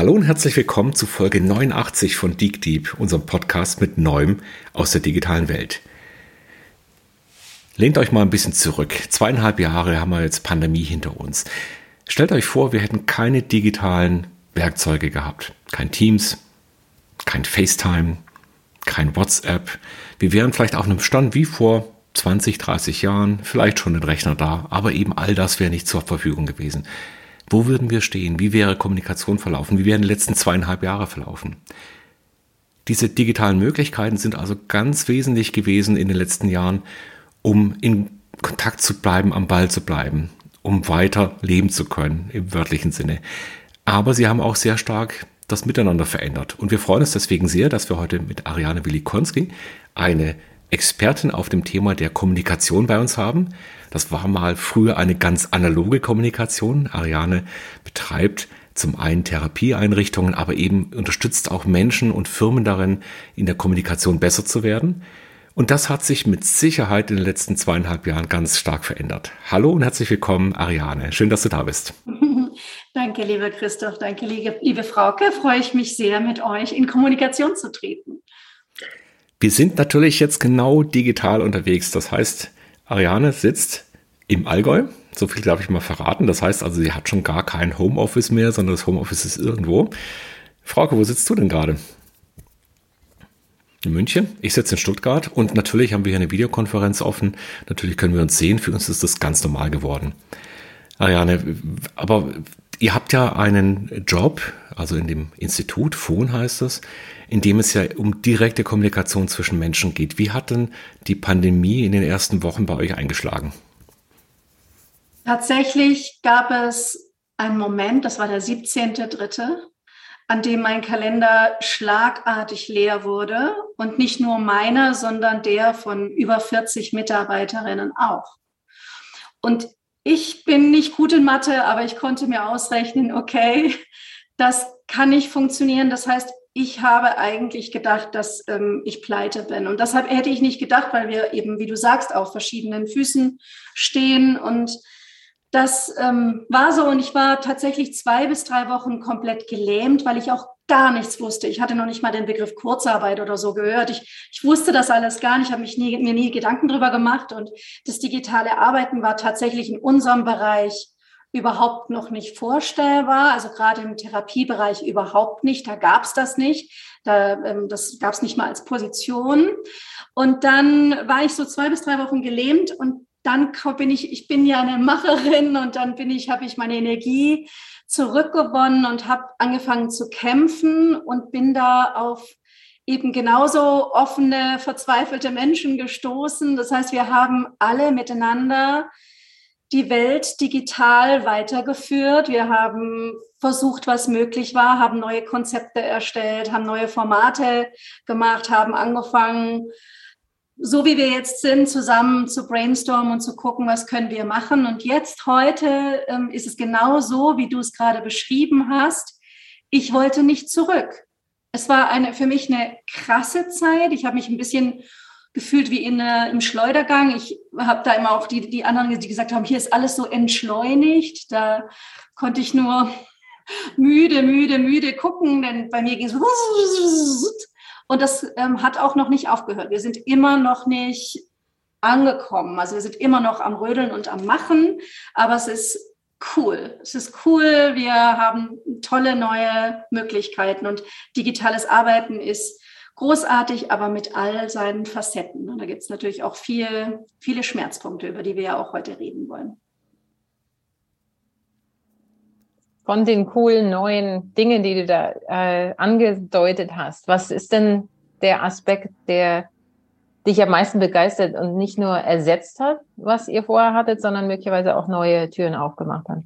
Hallo und herzlich willkommen zu Folge 89 von Deep Deep, unserem Podcast mit Neuem aus der digitalen Welt. Lehnt euch mal ein bisschen zurück. Zweieinhalb Jahre haben wir jetzt Pandemie hinter uns. Stellt euch vor, wir hätten keine digitalen Werkzeuge gehabt. Kein Teams, kein FaceTime, kein WhatsApp. Wir wären vielleicht auf einem Stand wie vor 20, 30 Jahren, vielleicht schon ein Rechner da, aber eben all das wäre nicht zur Verfügung gewesen. Wo würden wir stehen? Wie wäre Kommunikation verlaufen? Wie wären die letzten zweieinhalb Jahre verlaufen? Diese digitalen Möglichkeiten sind also ganz wesentlich gewesen in den letzten Jahren, um in Kontakt zu bleiben, am Ball zu bleiben, um weiter leben zu können im wörtlichen Sinne. Aber sie haben auch sehr stark das Miteinander verändert. Und wir freuen uns deswegen sehr, dass wir heute mit Ariane Wilikonski eine Expertin auf dem Thema der Kommunikation bei uns haben. Das war mal früher eine ganz analoge Kommunikation. Ariane betreibt zum einen Therapieeinrichtungen, aber eben unterstützt auch Menschen und Firmen darin, in der Kommunikation besser zu werden. Und das hat sich mit Sicherheit in den letzten zweieinhalb Jahren ganz stark verändert. Hallo und herzlich willkommen, Ariane. Schön, dass du da bist. Danke, lieber Christoph. Danke, liebe, Frauke. Freue ich mich sehr, mit euch in Kommunikation zu treten. Wir sind natürlich jetzt genau digital unterwegs. Das heißt, Ariane sitzt im Allgäu. So viel darf ich mal verraten. Das heißt also, sie hat schon gar kein Homeoffice mehr, sondern das Homeoffice ist irgendwo. Frauke, wo sitzt du denn gerade? In München. Ich sitze in Stuttgart und natürlich haben wir hier eine Videokonferenz offen. Natürlich können wir uns sehen. Für uns ist das ganz normal geworden. Ariane, aber ihr habt ja einen Job, also in dem Institut, FON heißt es, in dem es ja um direkte Kommunikation zwischen Menschen geht. Wie hat denn die Pandemie in den ersten Wochen bei euch eingeschlagen? Tatsächlich gab es einen Moment, das war der 17.3., an dem mein Kalender schlagartig leer wurde und nicht nur meiner, sondern der von über 40 Mitarbeiterinnen auch. Und ich bin nicht gut in Mathe, aber ich konnte mir ausrechnen, okay, das kann nicht funktionieren. Das heißt, ich habe eigentlich gedacht, dass ähm, ich pleite bin. Und deshalb hätte ich nicht gedacht, weil wir eben, wie du sagst, auf verschiedenen Füßen stehen. Und das ähm, war so. Und ich war tatsächlich zwei bis drei Wochen komplett gelähmt, weil ich auch gar nichts wusste. Ich hatte noch nicht mal den Begriff Kurzarbeit oder so gehört. Ich, ich wusste das alles gar nicht, habe mich nie, mir nie Gedanken drüber gemacht. Und das digitale Arbeiten war tatsächlich in unserem Bereich überhaupt noch nicht vorstellbar, also gerade im Therapiebereich überhaupt nicht, da gab es das nicht, da, ähm, das gab es nicht mal als Position. Und dann war ich so zwei bis drei Wochen gelähmt und dann bin ich, ich bin ja eine Macherin und dann bin ich, habe ich meine Energie zurückgewonnen und habe angefangen zu kämpfen und bin da auf eben genauso offene, verzweifelte Menschen gestoßen. Das heißt, wir haben alle miteinander die Welt digital weitergeführt. Wir haben versucht, was möglich war, haben neue Konzepte erstellt, haben neue Formate gemacht, haben angefangen, so wie wir jetzt sind, zusammen zu brainstormen und zu gucken, was können wir machen. Und jetzt heute ähm, ist es genau so, wie du es gerade beschrieben hast. Ich wollte nicht zurück. Es war eine, für mich eine krasse Zeit. Ich habe mich ein bisschen gefühlt wie in, äh, im Schleudergang. Ich habe da immer auch die, die anderen, die gesagt haben, hier ist alles so entschleunigt. Da konnte ich nur müde, müde, müde gucken, denn bei mir ging es und das ähm, hat auch noch nicht aufgehört. Wir sind immer noch nicht angekommen. Also wir sind immer noch am Rödeln und am Machen, aber es ist cool. Es ist cool. Wir haben tolle neue Möglichkeiten und digitales Arbeiten ist großartig, aber mit all seinen Facetten. Und da gibt es natürlich auch viel, viele Schmerzpunkte, über die wir ja auch heute reden wollen. Von den coolen neuen Dingen, die du da äh, angedeutet hast, was ist denn der Aspekt, der dich am meisten begeistert und nicht nur ersetzt hat, was ihr vorher hattet, sondern möglicherweise auch neue Türen aufgemacht hat?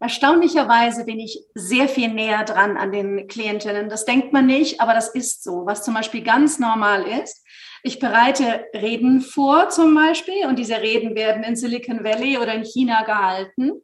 Erstaunlicherweise bin ich sehr viel näher dran an den Klientinnen. Das denkt man nicht, aber das ist so. Was zum Beispiel ganz normal ist, ich bereite Reden vor zum Beispiel und diese Reden werden in Silicon Valley oder in China gehalten.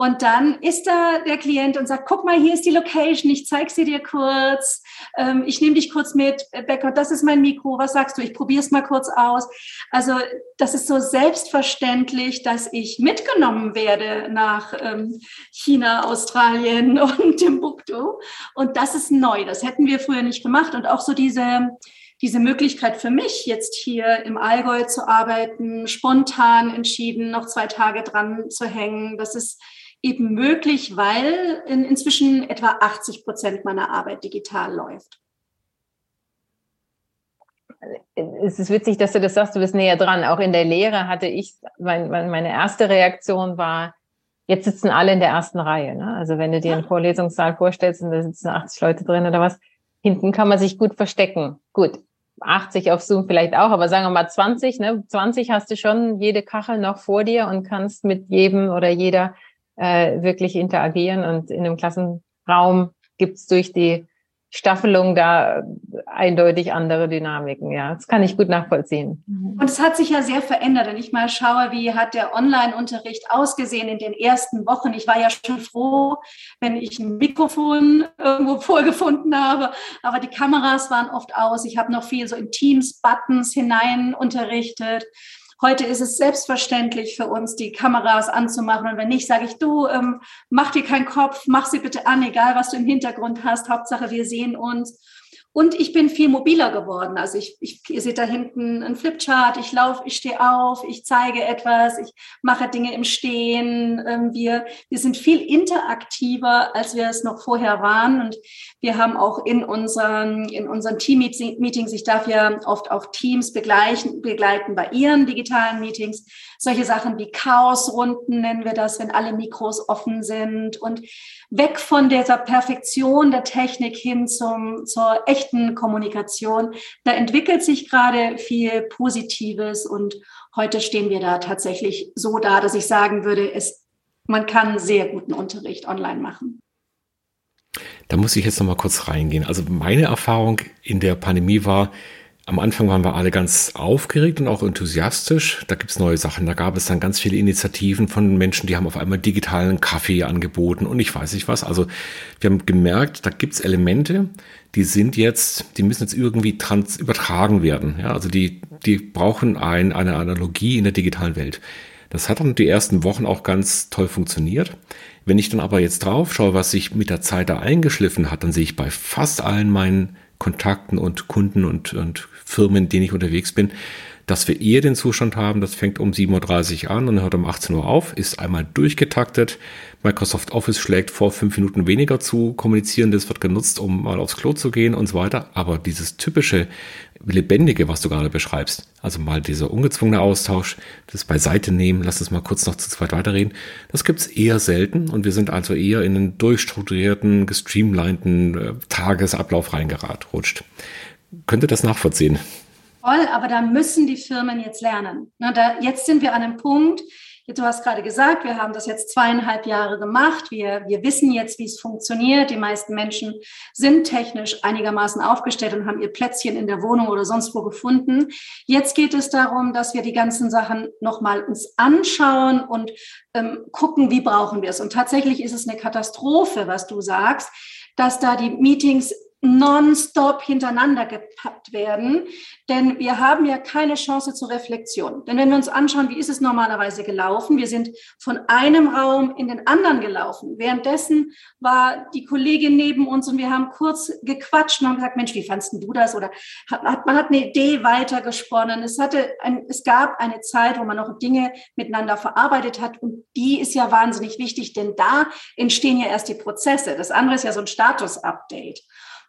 Und dann ist da der Klient und sagt, guck mal, hier ist die Location, ich zeige sie dir kurz, ähm, ich nehme dich kurz mit, Becker, das ist mein Mikro, was sagst du, ich probiere es mal kurz aus. Also das ist so selbstverständlich, dass ich mitgenommen werde nach ähm, China, Australien und Timbuktu. Und das ist neu, das hätten wir früher nicht gemacht. Und auch so diese diese Möglichkeit für mich, jetzt hier im Allgäu zu arbeiten, spontan entschieden, noch zwei Tage dran zu hängen, das ist eben möglich, weil in, inzwischen etwa 80 Prozent meiner Arbeit digital läuft. Es ist witzig, dass du das sagst, du bist näher dran. Auch in der Lehre hatte ich, mein, meine erste Reaktion war, jetzt sitzen alle in der ersten Reihe. Ne? Also wenn du dir einen Vorlesungssaal vorstellst und da sitzen 80 Leute drin oder was, hinten kann man sich gut verstecken. Gut, 80 auf Zoom vielleicht auch, aber sagen wir mal 20, ne? 20 hast du schon jede Kachel noch vor dir und kannst mit jedem oder jeder äh, wirklich interagieren und in einem Klassenraum gibt's durch die Staffelung da eindeutig andere Dynamiken. Ja, das kann ich gut nachvollziehen. Und es hat sich ja sehr verändert. Wenn ich mal schaue, wie hat der Online-Unterricht ausgesehen in den ersten Wochen. Ich war ja schon froh, wenn ich ein Mikrofon irgendwo vorgefunden habe, aber die Kameras waren oft aus. Ich habe noch viel so in Teams-Buttons hinein unterrichtet. Heute ist es selbstverständlich für uns, die Kameras anzumachen. Und wenn nicht, sage ich, du, ähm, mach dir keinen Kopf, mach sie bitte an, egal was du im Hintergrund hast. Hauptsache, wir sehen uns. Und ich bin viel mobiler geworden. Also ich, ich ihr seht da hinten ein Flipchart, ich laufe, ich stehe auf, ich zeige etwas, ich mache Dinge im Stehen. Ähm, wir, wir sind viel interaktiver, als wir es noch vorher waren. Und wir haben auch in unseren, in unseren Team-Meetings, ich darf ja oft auch Teams begleichen, begleiten bei ihren digitalen Meetings, solche Sachen wie Chaosrunden nennen wir das, wenn alle Mikros offen sind und weg von dieser Perfektion der Technik hin zum, zur echten Kommunikation. Da entwickelt sich gerade viel Positives und heute stehen wir da tatsächlich so da, dass ich sagen würde, es, man kann sehr guten Unterricht online machen. Da muss ich jetzt noch mal kurz reingehen. Also meine Erfahrung in der Pandemie war, am Anfang waren wir alle ganz aufgeregt und auch enthusiastisch. Da gibt's neue Sachen. Da gab es dann ganz viele Initiativen von Menschen, die haben auf einmal digitalen Kaffee angeboten und ich weiß nicht was. Also wir haben gemerkt, da gibt's Elemente, die sind jetzt, die müssen jetzt irgendwie trans übertragen werden. Ja, also die, die brauchen ein, eine Analogie in der digitalen Welt. Das hat dann die ersten Wochen auch ganz toll funktioniert. Wenn ich dann aber jetzt drauf schaue, was sich mit der Zeit da eingeschliffen hat, dann sehe ich bei fast allen meinen Kontakten und Kunden und, und Firmen, denen ich unterwegs bin, dass wir eher den Zustand haben, das fängt um 7.30 Uhr an und hört um 18 Uhr auf, ist einmal durchgetaktet. Microsoft Office schlägt vor, fünf Minuten weniger zu kommunizieren. Das wird genutzt, um mal aufs Klo zu gehen und so weiter. Aber dieses typische Lebendige, was du gerade beschreibst, also mal dieser ungezwungene Austausch, das beiseite nehmen, lass uns mal kurz noch zu zweit weiterreden, das gibt's eher selten und wir sind also eher in einen durchstrukturierten, gestreamlinten äh, Tagesablauf reingeratscht. Könnt ihr das nachvollziehen? Voll, aber da müssen die Firmen jetzt lernen. Na, da, jetzt sind wir an einem Punkt, Du hast gerade gesagt, wir haben das jetzt zweieinhalb Jahre gemacht. Wir, wir wissen jetzt, wie es funktioniert. Die meisten Menschen sind technisch einigermaßen aufgestellt und haben ihr Plätzchen in der Wohnung oder sonst wo gefunden. Jetzt geht es darum, dass wir die ganzen Sachen nochmal uns anschauen und ähm, gucken, wie brauchen wir es. Und tatsächlich ist es eine Katastrophe, was du sagst, dass da die Meetings nonstop hintereinander gepackt werden, denn wir haben ja keine Chance zur Reflexion. Denn wenn wir uns anschauen, wie ist es normalerweise gelaufen? Wir sind von einem Raum in den anderen gelaufen. Währenddessen war die Kollegin neben uns und wir haben kurz gequatscht und haben gesagt, Mensch, wie fandst du das? Oder hat, man hat eine Idee weitergesponnen. Es hatte ein, es gab eine Zeit, wo man noch Dinge miteinander verarbeitet hat und die ist ja wahnsinnig wichtig, denn da entstehen ja erst die Prozesse. Das andere ist ja so ein Status-Update.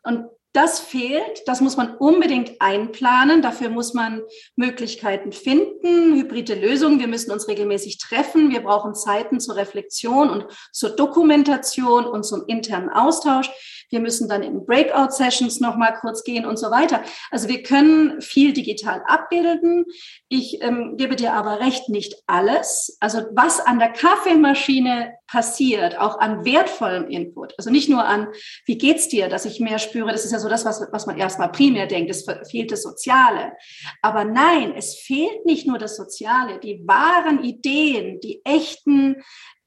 Und das fehlt, das muss man unbedingt einplanen. Dafür muss man Möglichkeiten finden, hybride Lösungen. Wir müssen uns regelmäßig treffen. Wir brauchen Zeiten zur Reflexion und zur Dokumentation und zum internen Austausch. Wir müssen dann in Breakout-Sessions nochmal kurz gehen und so weiter. Also wir können viel digital abbilden. Ich ähm, gebe dir aber recht, nicht alles. Also was an der Kaffeemaschine passiert, auch an wertvollem Input, also nicht nur an, wie geht's dir, dass ich mehr spüre, das ist ja so das, was, was man erstmal primär denkt, es fehlt das Soziale. Aber nein, es fehlt nicht nur das Soziale, die wahren Ideen, die echten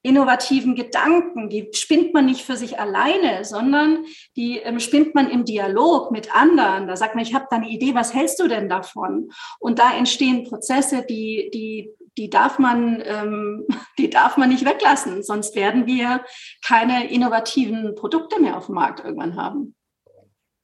innovativen Gedanken, die spinnt man nicht für sich alleine, sondern die ähm, spinnt man im Dialog mit anderen. Da sagt man, ich habe da eine Idee, was hältst du denn davon? Und da entstehen Prozesse, die, die, die darf man, ähm, die darf man nicht weglassen, sonst werden wir keine innovativen Produkte mehr auf dem Markt irgendwann haben.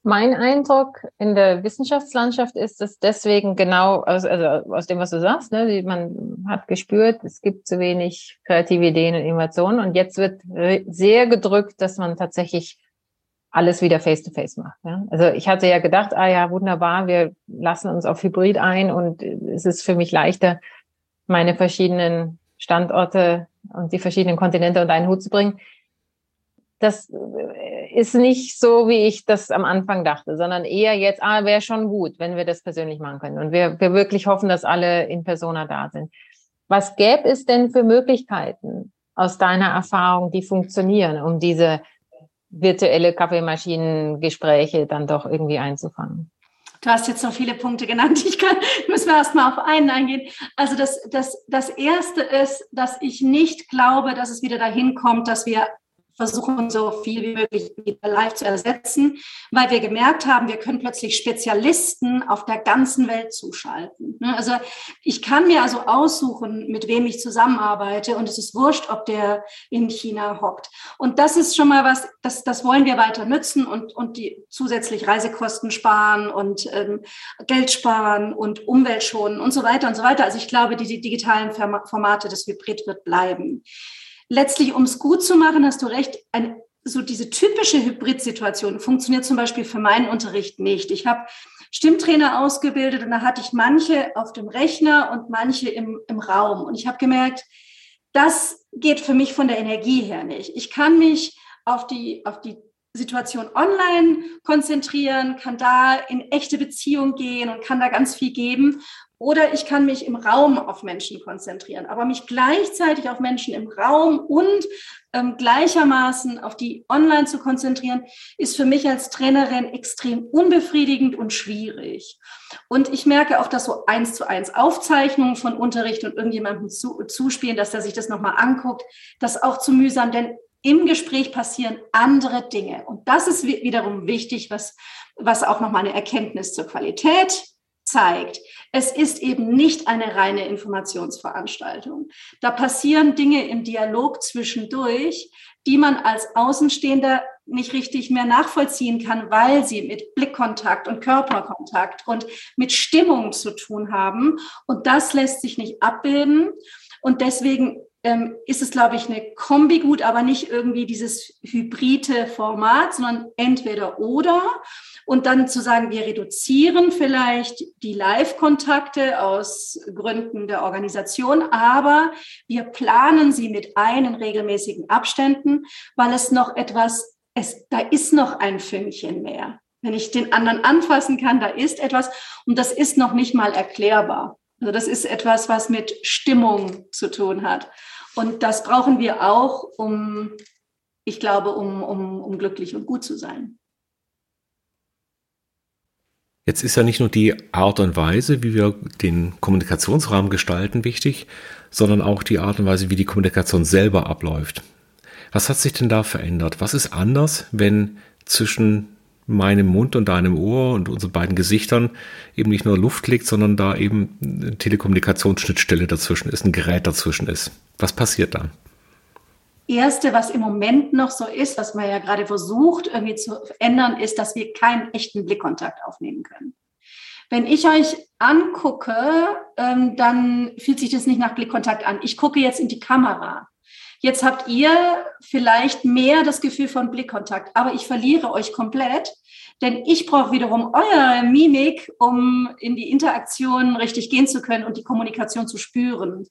Mein Eindruck in der Wissenschaftslandschaft ist, dass deswegen genau, aus, also aus dem, was du sagst, ne, man hat gespürt, es gibt zu wenig kreative Ideen und Innovationen und jetzt wird sehr gedrückt, dass man tatsächlich alles wieder face-to-face -face macht. Ja? Also ich hatte ja gedacht, ah ja, wunderbar, wir lassen uns auf Hybrid ein und es ist für mich leichter, meine verschiedenen Standorte und die verschiedenen Kontinente unter einen Hut zu bringen das ist nicht so, wie ich das am Anfang dachte, sondern eher jetzt, ah, wäre schon gut, wenn wir das persönlich machen können. Und wir, wir wirklich hoffen, dass alle in Persona da sind. Was gäbe es denn für Möglichkeiten aus deiner Erfahrung, die funktionieren, um diese virtuelle Kaffeemaschinengespräche dann doch irgendwie einzufangen? Du hast jetzt noch viele Punkte genannt. Ich kann, müssen wir erstmal auf einen eingehen. Also das, das, das erste ist, dass ich nicht glaube, dass es wieder dahin kommt, dass wir versuchen, so viel wie möglich live zu ersetzen, weil wir gemerkt haben, wir können plötzlich Spezialisten auf der ganzen Welt zuschalten. Ne? Also ich kann mir also aussuchen, mit wem ich zusammenarbeite und es ist wurscht, ob der in China hockt. Und das ist schon mal was, das, das wollen wir weiter nutzen und, und die zusätzlich Reisekosten sparen und ähm, Geld sparen und Umwelt schonen und so weiter und so weiter. Also ich glaube, die, die digitalen Formate des Hybrid wird bleiben letztlich, um es gut zu machen, hast du recht, ein, so diese typische Hybrid-Situation funktioniert zum Beispiel für meinen Unterricht nicht. Ich habe Stimmtrainer ausgebildet und da hatte ich manche auf dem Rechner und manche im, im Raum. Und ich habe gemerkt, das geht für mich von der Energie her nicht. Ich kann mich auf die, auf die Situation online konzentrieren, kann da in echte Beziehung gehen und kann da ganz viel geben. Oder ich kann mich im Raum auf Menschen konzentrieren, aber mich gleichzeitig auf Menschen im Raum und ähm, gleichermaßen auf die online zu konzentrieren, ist für mich als Trainerin extrem unbefriedigend und schwierig. Und ich merke auch, dass so eins zu eins Aufzeichnungen von Unterricht und irgendjemandem zu, zuspielen, dass er sich das nochmal anguckt, das auch zu mühsam, denn im Gespräch passieren andere Dinge. Und das ist wiederum wichtig, was, was auch nochmal eine Erkenntnis zur Qualität zeigt. Es ist eben nicht eine reine Informationsveranstaltung. Da passieren Dinge im Dialog zwischendurch, die man als Außenstehender nicht richtig mehr nachvollziehen kann, weil sie mit Blickkontakt und Körperkontakt und mit Stimmung zu tun haben. Und das lässt sich nicht abbilden. Und deswegen ähm, ist es, glaube ich, eine Kombi gut, aber nicht irgendwie dieses hybride Format, sondern entweder oder. Und dann zu sagen, wir reduzieren vielleicht die Live-Kontakte aus Gründen der Organisation, aber wir planen sie mit ein in regelmäßigen Abständen, weil es noch etwas, es, da ist noch ein Fünkchen mehr. Wenn ich den anderen anfassen kann, da ist etwas und das ist noch nicht mal erklärbar. Also das ist etwas, was mit Stimmung zu tun hat. Und das brauchen wir auch, um, ich glaube, um, um, um glücklich und gut zu sein. Jetzt ist ja nicht nur die Art und Weise, wie wir den Kommunikationsrahmen gestalten, wichtig, sondern auch die Art und Weise, wie die Kommunikation selber abläuft. Was hat sich denn da verändert? Was ist anders, wenn zwischen meinem Mund und deinem Ohr und unseren beiden Gesichtern eben nicht nur Luft liegt, sondern da eben eine Telekommunikationsschnittstelle dazwischen ist, ein Gerät dazwischen ist? Was passiert da? Erste, was im Moment noch so ist, was man ja gerade versucht irgendwie zu ändern, ist, dass wir keinen echten Blickkontakt aufnehmen können. Wenn ich euch angucke, ähm, dann fühlt sich das nicht nach Blickkontakt an. Ich gucke jetzt in die Kamera. Jetzt habt ihr vielleicht mehr das Gefühl von Blickkontakt, aber ich verliere euch komplett, denn ich brauche wiederum eure Mimik, um in die Interaktion richtig gehen zu können und die Kommunikation zu spüren.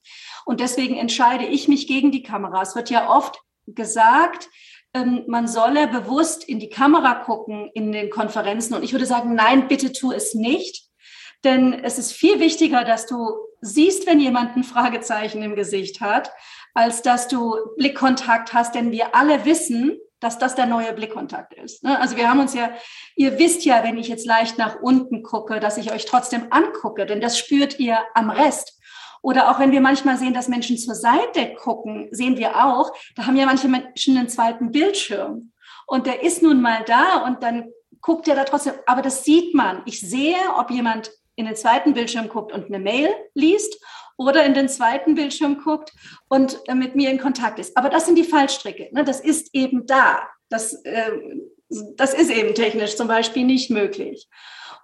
Und deswegen entscheide ich mich gegen die Kamera. Es wird ja oft gesagt, ähm, man solle bewusst in die Kamera gucken in den Konferenzen. Und ich würde sagen, nein, bitte tu es nicht. Denn es ist viel wichtiger, dass du siehst, wenn jemand ein Fragezeichen im Gesicht hat, als dass du Blickkontakt hast. Denn wir alle wissen, dass das der neue Blickkontakt ist. Ne? Also wir haben uns ja, ihr wisst ja, wenn ich jetzt leicht nach unten gucke, dass ich euch trotzdem angucke, denn das spürt ihr am Rest. Oder auch wenn wir manchmal sehen, dass Menschen zur Seite gucken, sehen wir auch, da haben ja manche Menschen einen zweiten Bildschirm. Und der ist nun mal da und dann guckt er da trotzdem, aber das sieht man. Ich sehe, ob jemand in den zweiten Bildschirm guckt und eine Mail liest oder in den zweiten Bildschirm guckt und äh, mit mir in Kontakt ist. Aber das sind die Fallstricke. Ne? Das ist eben da. Das, äh, das ist eben technisch zum Beispiel nicht möglich.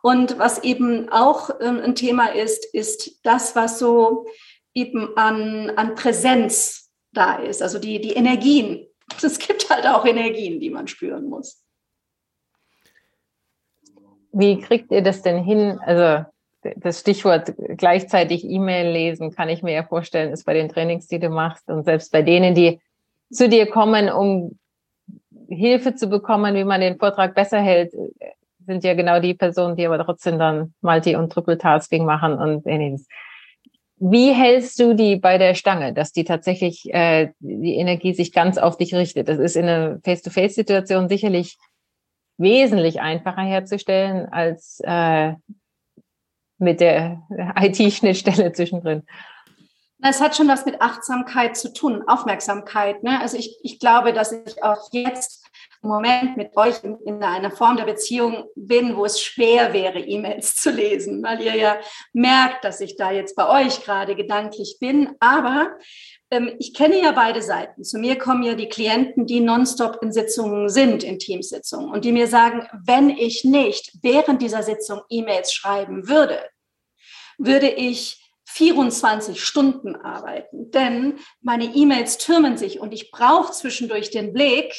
Und was eben auch ähm, ein Thema ist, ist das, was so eben an, an Präsenz da ist, also die, die Energien. Es gibt halt auch Energien, die man spüren muss. Wie kriegt ihr das denn hin? Also das Stichwort gleichzeitig E-Mail lesen, kann ich mir ja vorstellen, ist bei den Trainings, die du machst und selbst bei denen, die zu dir kommen, um Hilfe zu bekommen, wie man den Vortrag besser hält, sind ja genau die Personen, die aber trotzdem dann Multi- und Triple-Tasking machen und ähnliches. Wie hältst du die bei der Stange, dass die tatsächlich äh, die Energie sich ganz auf dich richtet? Das ist in einer Face-to-Face-Situation sicherlich wesentlich einfacher herzustellen als äh, mit der IT-Schnittstelle zwischendrin. Es hat schon was mit Achtsamkeit zu tun, Aufmerksamkeit. Ne? Also ich, ich glaube, dass ich auch jetzt im Moment mit euch in, in einer Form der Beziehung bin, wo es schwer wäre, E-Mails zu lesen, weil ihr ja merkt, dass ich da jetzt bei euch gerade gedanklich bin. Aber ich kenne ja beide Seiten. Zu mir kommen ja die Klienten, die nonstop in Sitzungen sind, in Teamsitzungen, und die mir sagen, wenn ich nicht während dieser Sitzung E-Mails schreiben würde, würde ich 24 Stunden arbeiten, denn meine E-Mails türmen sich und ich brauche zwischendurch den Blick,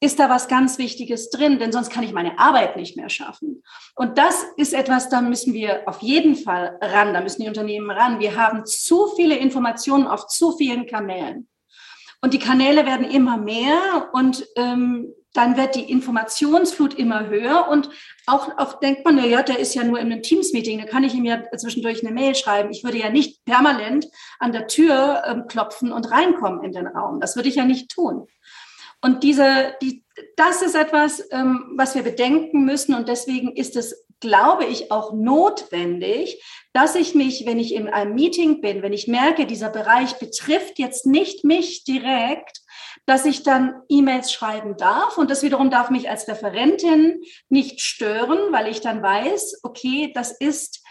ist da was ganz Wichtiges drin, denn sonst kann ich meine Arbeit nicht mehr schaffen. Und das ist etwas, da müssen wir auf jeden Fall ran, da müssen die Unternehmen ran. Wir haben zu viele Informationen auf zu vielen Kanälen. Und die Kanäle werden immer mehr und ähm, dann wird die Informationsflut immer höher und auch, auch denkt man, ja, der ist ja nur in einem Teams-Meeting, da kann ich ihm ja zwischendurch eine Mail schreiben. Ich würde ja nicht permanent an der Tür ähm, klopfen und reinkommen in den Raum. Das würde ich ja nicht tun. Und diese, die, das ist etwas, ähm, was wir bedenken müssen. Und deswegen ist es, glaube ich, auch notwendig, dass ich mich, wenn ich in einem Meeting bin, wenn ich merke, dieser Bereich betrifft jetzt nicht mich direkt, dass ich dann E-Mails schreiben darf. Und das wiederum darf mich als Referentin nicht stören, weil ich dann weiß, okay, das ist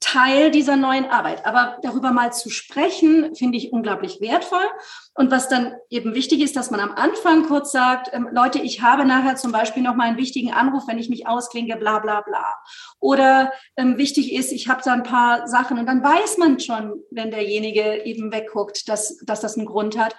Teil dieser neuen Arbeit. Aber darüber mal zu sprechen, finde ich unglaublich wertvoll. Und was dann eben wichtig ist, dass man am Anfang kurz sagt, ähm, Leute, ich habe nachher zum Beispiel noch mal einen wichtigen Anruf, wenn ich mich ausklinge, bla bla bla. Oder ähm, wichtig ist, ich habe da ein paar Sachen und dann weiß man schon, wenn derjenige eben wegguckt, dass, dass das einen Grund hat.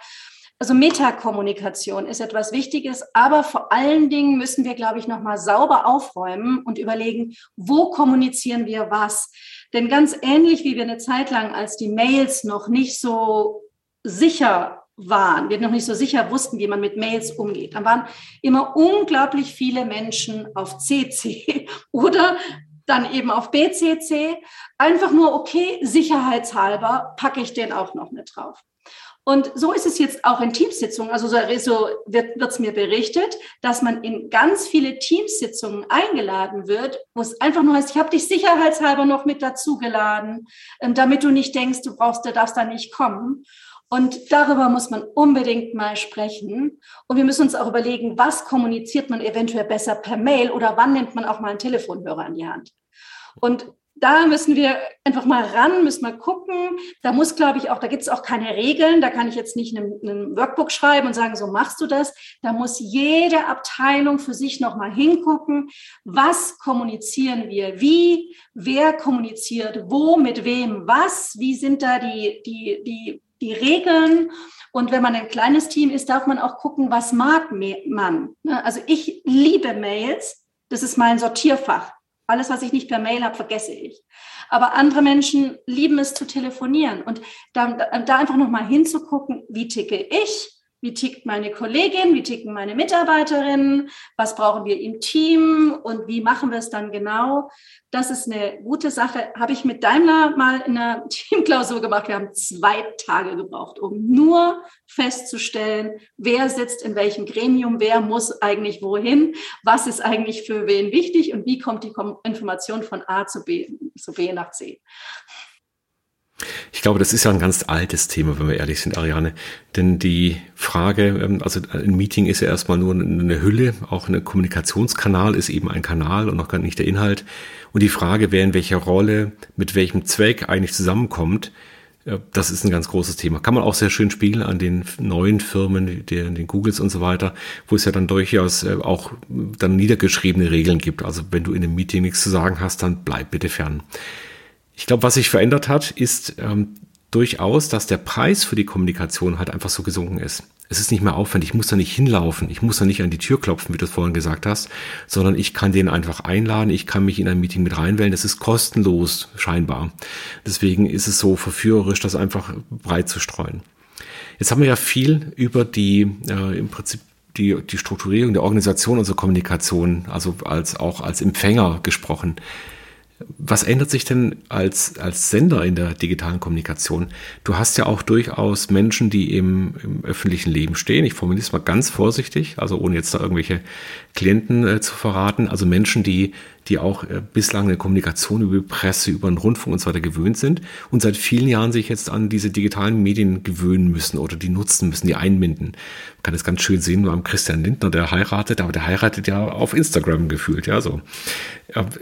Also Metakommunikation ist etwas Wichtiges, aber vor allen Dingen müssen wir, glaube ich, nochmal sauber aufräumen und überlegen, wo kommunizieren wir was. Denn ganz ähnlich wie wir eine Zeit lang, als die Mails noch nicht so sicher waren, wir noch nicht so sicher wussten, wie man mit Mails umgeht, dann waren immer unglaublich viele Menschen auf CC oder dann eben auf BCC. Einfach nur, okay, sicherheitshalber packe ich den auch noch mit drauf. Und so ist es jetzt auch in Teamsitzungen. Also so wird es mir berichtet, dass man in ganz viele Teamsitzungen eingeladen wird, wo es einfach nur heißt, ich habe dich sicherheitshalber noch mit dazugeladen, ähm, damit du nicht denkst, du brauchst, du darfst da nicht kommen. Und darüber muss man unbedingt mal sprechen. Und wir müssen uns auch überlegen, was kommuniziert man eventuell besser per Mail oder wann nimmt man auch mal einen Telefonhörer an die Hand. Und da müssen wir einfach mal ran, müssen mal gucken. Da muss, glaube ich, auch, da gibt es auch keine Regeln. Da kann ich jetzt nicht ein Workbook schreiben und sagen, so machst du das. Da muss jede Abteilung für sich nochmal hingucken. Was kommunizieren wir? Wie? Wer kommuniziert? Wo? Mit wem? Was? Wie sind da die, die, die, die Regeln? Und wenn man ein kleines Team ist, darf man auch gucken, was mag man. Ne? Also ich liebe Mails. Das ist mein Sortierfach. Alles, was ich nicht per Mail habe, vergesse ich. Aber andere Menschen lieben es zu telefonieren und da, da einfach nochmal hinzugucken, wie ticke ich, wie tickt meine Kollegin, wie ticken meine Mitarbeiterinnen, was brauchen wir im Team und wie machen wir es dann genau. Das ist eine gute Sache. Habe ich mit Daimler mal in einer Teamklausur gemacht. Wir haben zwei Tage gebraucht, um nur festzustellen, wer sitzt in welchem Gremium, wer muss eigentlich wohin, was ist eigentlich für wen wichtig und wie kommt die Information von A zu B, zu B nach C. Ich glaube, das ist ja ein ganz altes Thema, wenn wir ehrlich sind, Ariane. Denn die Frage, ähm, also ein Meeting ist ja erstmal nur eine Hülle, auch ein Kommunikationskanal ist eben ein Kanal und noch gar nicht der Inhalt. Und die Frage, wer in welcher Rolle, mit welchem Zweck eigentlich zusammenkommt, äh, das ist ein ganz großes Thema. Kann man auch sehr schön spiegeln an den neuen Firmen, den, den Googles und so weiter, wo es ja dann durchaus äh, auch dann niedergeschriebene Regeln gibt. Also wenn du in einem Meeting nichts zu sagen hast, dann bleib bitte fern. Ich glaube, was sich verändert hat, ist ähm, durchaus, dass der Preis für die Kommunikation halt einfach so gesunken ist. Es ist nicht mehr aufwendig, ich muss da nicht hinlaufen, ich muss da nicht an die Tür klopfen, wie du es vorhin gesagt hast, sondern ich kann den einfach einladen, ich kann mich in ein Meeting mit reinwählen, das ist kostenlos scheinbar. Deswegen ist es so verführerisch, das einfach breit zu streuen. Jetzt haben wir ja viel über die äh, im Prinzip die, die Strukturierung der Organisation unserer Kommunikation, also als auch als Empfänger gesprochen. Was ändert sich denn als, als Sender in der digitalen Kommunikation? Du hast ja auch durchaus Menschen, die im, im öffentlichen Leben stehen. Ich formuliere es mal ganz vorsichtig, also ohne jetzt da irgendwelche Klienten äh, zu verraten. Also Menschen, die die auch äh, bislang eine Kommunikation über Presse, über den Rundfunk und so weiter gewöhnt sind und seit vielen Jahren sich jetzt an diese digitalen Medien gewöhnen müssen oder die nutzen müssen, die einbinden. Man kann das ganz schön sehen beim Christian Lindner, der heiratet, aber der heiratet ja auf Instagram gefühlt, ja so.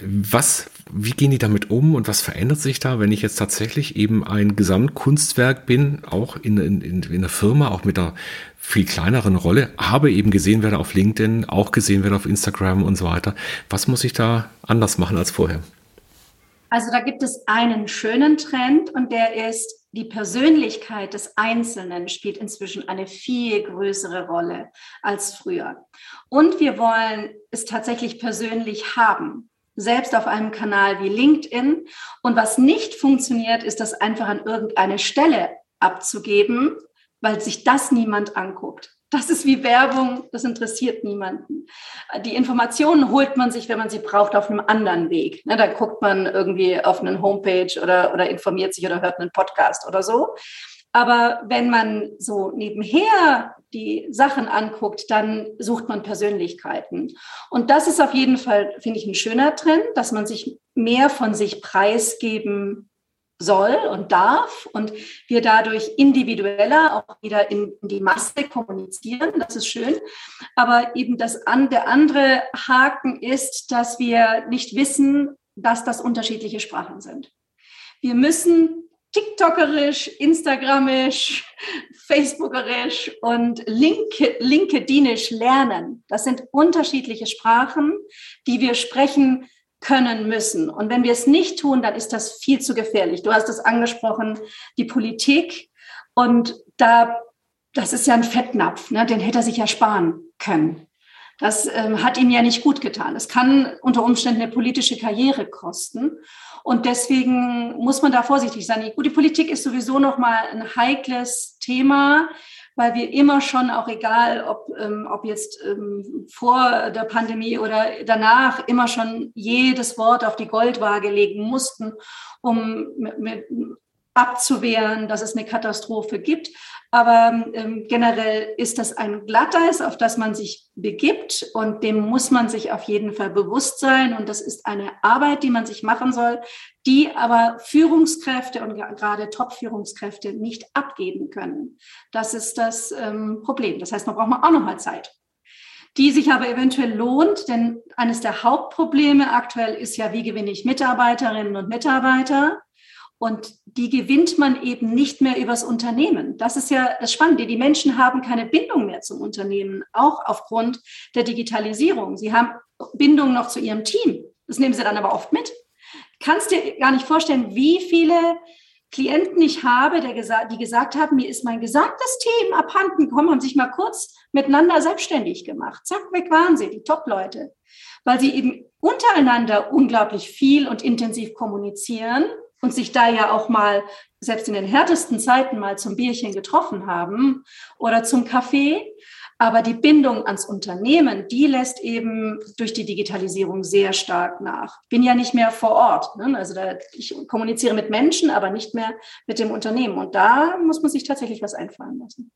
Was, wie gehen die damit um und was verändert sich da, wenn ich jetzt tatsächlich eben ein Gesamtkunstwerk bin, auch in, in, in, in einer Firma, auch mit einer viel kleineren Rolle, aber eben gesehen werde auf LinkedIn, auch gesehen werde auf Instagram und so weiter. Was muss ich da anders machen als vorher? Also da gibt es einen schönen Trend und der ist, die Persönlichkeit des Einzelnen spielt inzwischen eine viel größere Rolle als früher. Und wir wollen es tatsächlich persönlich haben, selbst auf einem Kanal wie LinkedIn. Und was nicht funktioniert, ist das einfach an irgendeine Stelle abzugeben weil sich das niemand anguckt. Das ist wie Werbung, das interessiert niemanden. Die Informationen holt man sich, wenn man sie braucht, auf einem anderen Weg. Ne, da guckt man irgendwie auf einen Homepage oder, oder informiert sich oder hört einen Podcast oder so. Aber wenn man so nebenher die Sachen anguckt, dann sucht man Persönlichkeiten. Und das ist auf jeden Fall, finde ich, ein schöner Trend, dass man sich mehr von sich preisgeben soll und darf und wir dadurch individueller auch wieder in, die Masse kommunizieren. Das ist schön. Aber eben das an, der andere Haken ist, dass wir nicht wissen, dass das unterschiedliche Sprachen sind. Wir müssen TikTokerisch, Instagramisch, Facebookerisch und LinkedInisch lernen. Das sind unterschiedliche Sprachen, die wir sprechen können müssen. Und wenn wir es nicht tun, dann ist das viel zu gefährlich. Du hast es angesprochen, die Politik. Und da, das ist ja ein Fettnapf, ne? den hätte er sich ja sparen können. Das ähm, hat ihm ja nicht gut getan. Es kann unter Umständen eine politische Karriere kosten. Und deswegen muss man da vorsichtig sein. Gut, die Politik ist sowieso nochmal ein heikles Thema weil wir immer schon, auch egal, ob, ähm, ob jetzt ähm, vor der Pandemie oder danach, immer schon jedes Wort auf die Goldwaage legen mussten, um mit, mit abzuwehren, dass es eine Katastrophe gibt. Aber ähm, generell ist das ein Glatteis, auf das man sich begibt und dem muss man sich auf jeden Fall bewusst sein. Und das ist eine Arbeit, die man sich machen soll, die aber Führungskräfte und gerade Top-Führungskräfte nicht abgeben können. Das ist das ähm, Problem. Das heißt, man braucht auch noch mal Zeit die sich aber eventuell lohnt, denn eines der Hauptprobleme aktuell ist ja, wie gewinne ich Mitarbeiterinnen und Mitarbeiter? Und die gewinnt man eben nicht mehr übers Unternehmen. Das ist ja das Spannende. Die Menschen haben keine Bindung mehr zum Unternehmen, auch aufgrund der Digitalisierung. Sie haben Bindung noch zu ihrem Team. Das nehmen sie dann aber oft mit. Kannst dir gar nicht vorstellen, wie viele Klienten ich habe, die gesagt haben, mir ist mein gesamtes Team abhanden gekommen, haben sich mal kurz miteinander selbstständig gemacht. Zack, weg waren sie, die Top-Leute. Weil sie eben untereinander unglaublich viel und intensiv kommunizieren und sich da ja auch mal selbst in den härtesten Zeiten mal zum Bierchen getroffen haben oder zum Kaffee. Aber die Bindung ans Unternehmen, die lässt eben durch die Digitalisierung sehr stark nach. Bin ja nicht mehr vor Ort. Ne? Also da, ich kommuniziere mit Menschen, aber nicht mehr mit dem Unternehmen. Und da muss man sich tatsächlich was einfallen lassen.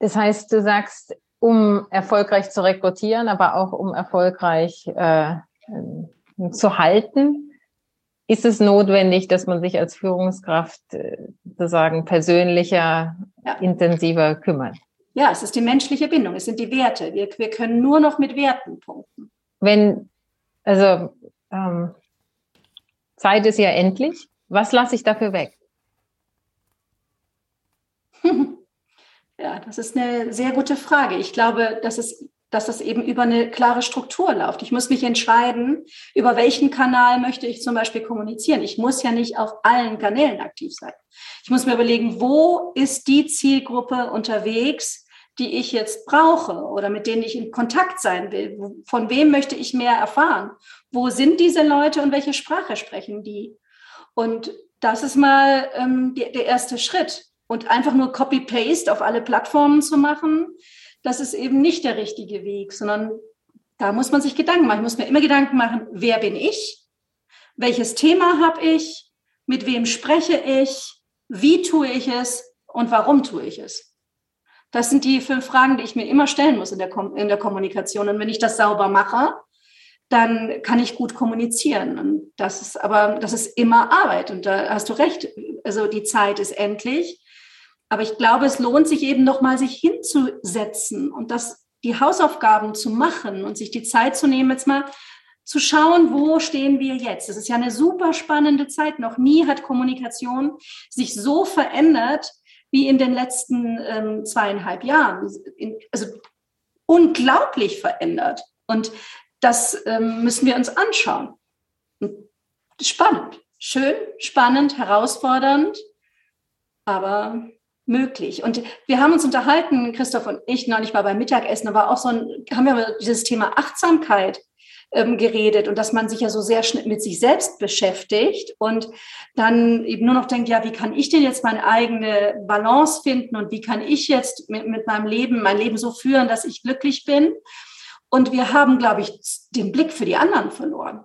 Das heißt, du sagst, um erfolgreich zu rekrutieren, aber auch um erfolgreich äh, zu halten, ist es notwendig, dass man sich als Führungskraft äh, sozusagen persönlicher, ja. intensiver kümmert? Ja, es ist die menschliche Bindung, es sind die Werte. Wir, wir können nur noch mit Werten punkten. Wenn, also ähm, Zeit ist ja endlich. Was lasse ich dafür weg? Ja, das ist eine sehr gute Frage. Ich glaube, dass es, dass es eben über eine klare Struktur läuft. Ich muss mich entscheiden, über welchen Kanal möchte ich zum Beispiel kommunizieren. Ich muss ja nicht auf allen Kanälen aktiv sein. Ich muss mir überlegen, wo ist die Zielgruppe unterwegs, die ich jetzt brauche oder mit denen ich in Kontakt sein will. Von wem möchte ich mehr erfahren? Wo sind diese Leute und welche Sprache sprechen die? Und das ist mal ähm, die, der erste Schritt. Und einfach nur Copy-Paste auf alle Plattformen zu machen, das ist eben nicht der richtige Weg, sondern da muss man sich Gedanken machen. Ich muss mir immer Gedanken machen, wer bin ich? Welches Thema habe ich? Mit wem spreche ich? Wie tue ich es? Und warum tue ich es? Das sind die fünf Fragen, die ich mir immer stellen muss in der, Kom in der Kommunikation. Und wenn ich das sauber mache, dann kann ich gut kommunizieren. Und das ist aber, das ist immer Arbeit. Und da hast du recht. Also die Zeit ist endlich. Aber ich glaube, es lohnt sich eben nochmal, sich hinzusetzen und das, die Hausaufgaben zu machen und sich die Zeit zu nehmen, jetzt mal zu schauen, wo stehen wir jetzt. Das ist ja eine super spannende Zeit. Noch nie hat Kommunikation sich so verändert wie in den letzten ähm, zweieinhalb Jahren. Also unglaublich verändert. Und das ähm, müssen wir uns anschauen. Spannend, schön, spannend, herausfordernd, aber möglich. Und wir haben uns unterhalten, Christoph und ich, neulich mal beim Mittagessen, aber auch so ein, haben wir über dieses Thema Achtsamkeit ähm, geredet und dass man sich ja so sehr mit sich selbst beschäftigt und dann eben nur noch denkt, ja, wie kann ich denn jetzt meine eigene Balance finden und wie kann ich jetzt mit, mit meinem Leben, mein Leben so führen, dass ich glücklich bin? Und wir haben, glaube ich, den Blick für die anderen verloren.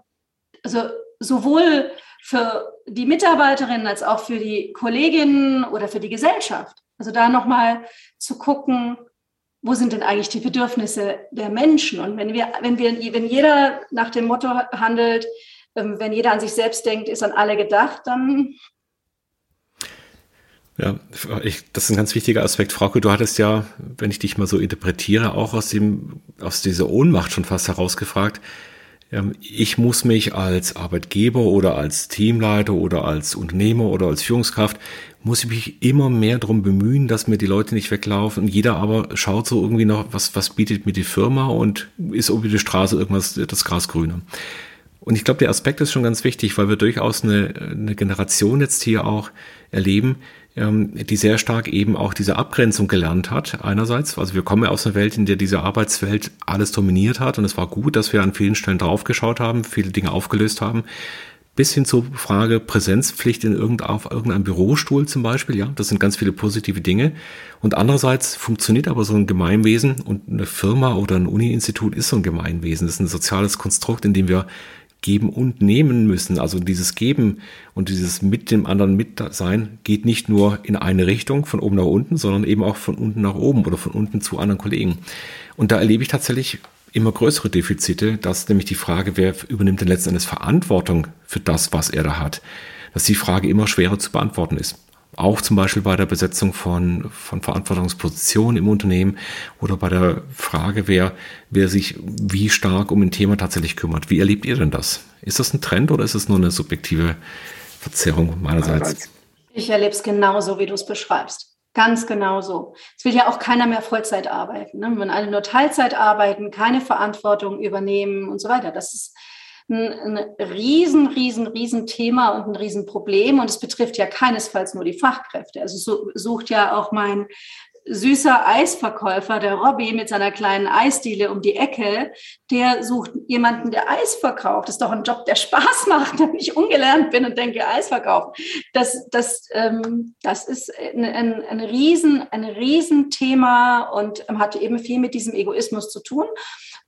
Also sowohl für die Mitarbeiterinnen als auch für die Kolleginnen oder für die Gesellschaft. Also da nochmal zu gucken, wo sind denn eigentlich die Bedürfnisse der Menschen? Und wenn wir, wenn wir, wenn jeder nach dem Motto handelt, ähm, wenn jeder an sich selbst denkt, ist an alle gedacht, dann ja, ich, das ist ein ganz wichtiger Aspekt. Frauke, du hattest ja, wenn ich dich mal so interpretiere, auch aus dem, aus dieser Ohnmacht schon fast herausgefragt, ich muss mich als Arbeitgeber oder als Teamleiter oder als Unternehmer oder als Führungskraft, muss ich mich immer mehr darum bemühen, dass mir die Leute nicht weglaufen. Jeder aber schaut so irgendwie noch, was, was bietet mir die Firma und ist über die Straße irgendwas das Gras grüner. Und ich glaube, der Aspekt ist schon ganz wichtig, weil wir durchaus eine, eine Generation jetzt hier auch erleben, ähm, die sehr stark eben auch diese Abgrenzung gelernt hat. Einerseits, also wir kommen ja aus einer Welt, in der diese Arbeitswelt alles dominiert hat und es war gut, dass wir an vielen Stellen draufgeschaut haben, viele Dinge aufgelöst haben. Bis hin zur Frage Präsenzpflicht in irgendein, auf irgendeinem Bürostuhl zum Beispiel, ja, das sind ganz viele positive Dinge. Und andererseits funktioniert aber so ein Gemeinwesen und eine Firma oder ein Uni-Institut ist so ein Gemeinwesen. Das ist ein soziales Konstrukt, in dem wir geben und nehmen müssen. Also dieses Geben und dieses mit dem anderen mit sein geht nicht nur in eine Richtung von oben nach unten, sondern eben auch von unten nach oben oder von unten zu anderen Kollegen. Und da erlebe ich tatsächlich immer größere Defizite, dass nämlich die Frage, wer übernimmt denn letzten Endes Verantwortung für das, was er da hat, dass die Frage immer schwerer zu beantworten ist auch zum Beispiel bei der Besetzung von, von Verantwortungspositionen im Unternehmen oder bei der Frage, wer, wer sich wie stark um ein Thema tatsächlich kümmert. Wie erlebt ihr denn das? Ist das ein Trend oder ist es nur eine subjektive Verzerrung meinerseits? Ich erlebe es genauso, wie du es beschreibst. Ganz genauso. Es will ja auch keiner mehr Vollzeit arbeiten. Ne? Wenn alle nur Teilzeit arbeiten, keine Verantwortung übernehmen und so weiter. Das ist ein, ein riesen, riesen, riesen Thema und ein Riesenproblem. Und es betrifft ja keinesfalls nur die Fachkräfte. Also so sucht ja auch mein süßer Eisverkäufer, der Robby mit seiner kleinen Eisdiele um die Ecke, der sucht jemanden, der Eis verkauft. Das ist doch ein Job, der Spaß macht, wenn ich ungelernt bin und denke, Eis verkaufen. Das, das, ähm, das ist ein, ein, ein, Riesen, ein Riesenthema und hat eben viel mit diesem Egoismus zu tun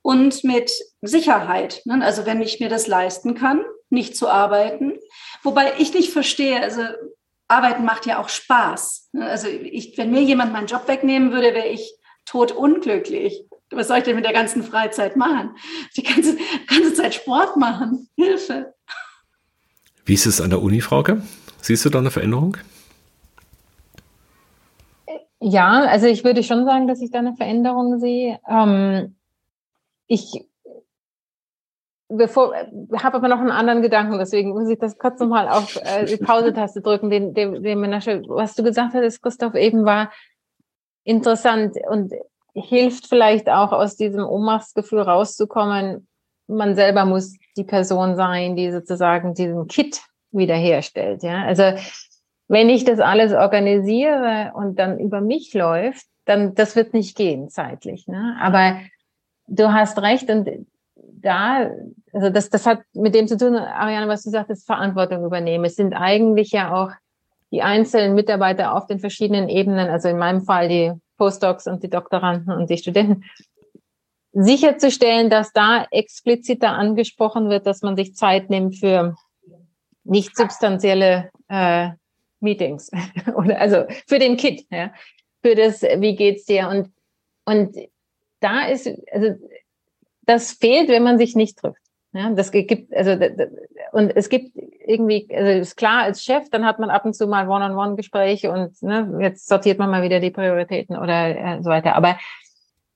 und mit Sicherheit. Ne? Also wenn ich mir das leisten kann, nicht zu arbeiten. Wobei ich nicht verstehe, also Arbeiten macht ja auch Spaß. Ne? Also ich, wenn mir jemand meinen Job wegnehmen würde, wäre ich tot unglücklich. Was soll ich denn mit der ganzen Freizeit machen? Die ganze, ganze Zeit Sport machen. Hilfe. Wie ist es an der Uni, Frauke? Siehst du da eine Veränderung? Ja, also ich würde schon sagen, dass ich da eine Veränderung sehe. Ähm, ich bevor habe aber noch einen anderen Gedanken, deswegen muss ich das kurz nochmal auf äh, die Pause-Taste drücken, den, den, den Menasche, was du gesagt hattest, Christoph, eben war interessant und hilft vielleicht auch aus diesem Ohnmachtsgefühl rauszukommen. Man selber muss die Person sein, die sozusagen diesen Kit wiederherstellt. Ja, also wenn ich das alles organisiere und dann über mich läuft, dann das wird nicht gehen zeitlich. Ne? Aber du hast recht und da, also das, das hat mit dem zu tun, Ariane, was du sagtest, Verantwortung übernehmen. Es sind eigentlich ja auch die einzelnen Mitarbeiter auf den verschiedenen Ebenen, also in meinem Fall die Postdocs und die Doktoranden und die Studenten, sicherzustellen, dass da expliziter angesprochen wird, dass man sich Zeit nimmt für nicht substanzielle äh, Meetings oder also für den Kit, ja, für das, wie geht's dir und und da ist also das fehlt, wenn man sich nicht trifft. Ja, das gibt, also, und es gibt irgendwie, also ist klar, als Chef, dann hat man ab und zu mal One-on-One-Gespräche und ne, jetzt sortiert man mal wieder die Prioritäten oder äh, so weiter. Aber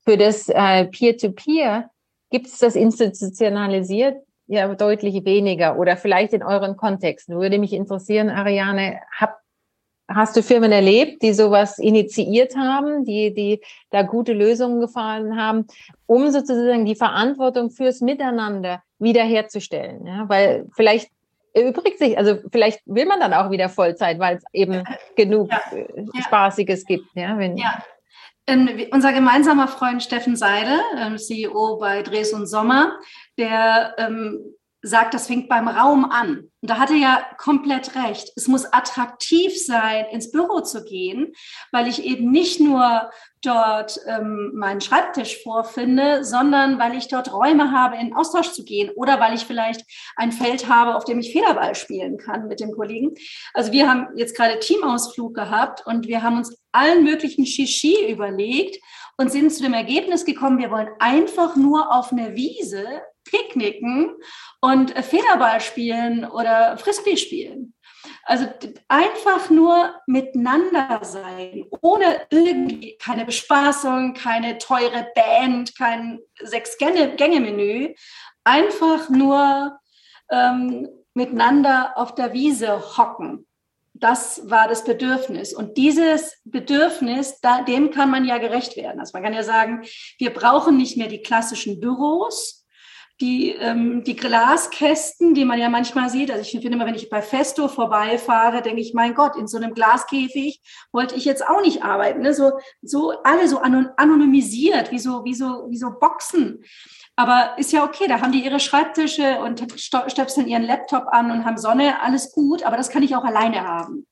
für das äh, Peer-to-Peer gibt es das institutionalisiert ja deutlich weniger oder vielleicht in euren Kontexten. Würde mich interessieren, Ariane, habt Hast du Firmen erlebt, die sowas initiiert haben, die, die da gute Lösungen gefallen haben, um sozusagen die Verantwortung fürs Miteinander wiederherzustellen? Ja, weil vielleicht erübrigt sich, also vielleicht will man dann auch wieder Vollzeit, weil es eben genug ja. Äh, Spaßiges gibt. Ja, wenn, ja. Ähm, unser gemeinsamer Freund Steffen Seide, ähm, CEO bei Dres und Sommer, der ähm, sagt, das fängt beim Raum an. Und da hat er ja komplett recht. Es muss attraktiv sein, ins Büro zu gehen, weil ich eben nicht nur dort ähm, meinen Schreibtisch vorfinde, sondern weil ich dort Räume habe, in Austausch zu gehen oder weil ich vielleicht ein Feld habe, auf dem ich Federball spielen kann mit den Kollegen. Also wir haben jetzt gerade Teamausflug gehabt und wir haben uns allen möglichen Shishi überlegt und sind zu dem Ergebnis gekommen, wir wollen einfach nur auf einer Wiese picknicken und Federball spielen oder Frisbee spielen. Also einfach nur miteinander sein, ohne irgendwie keine Bespaßung, keine teure Band, kein Sechs-Gänge-Menü. Einfach nur ähm, miteinander auf der Wiese hocken. Das war das Bedürfnis. Und dieses Bedürfnis, da, dem kann man ja gerecht werden. Also man kann ja sagen, wir brauchen nicht mehr die klassischen Büros, die, ähm, die Glaskästen, die man ja manchmal sieht. Also ich finde immer, wenn ich bei Festo vorbeifahre, denke ich, mein Gott, in so einem Glaskäfig wollte ich jetzt auch nicht arbeiten. Ne? So, so alle so anonymisiert, wie so, wie so, wie so Boxen. Aber ist ja okay, da haben die ihre Schreibtische und stöpseln ihren Laptop an und haben Sonne, alles gut, aber das kann ich auch alleine haben.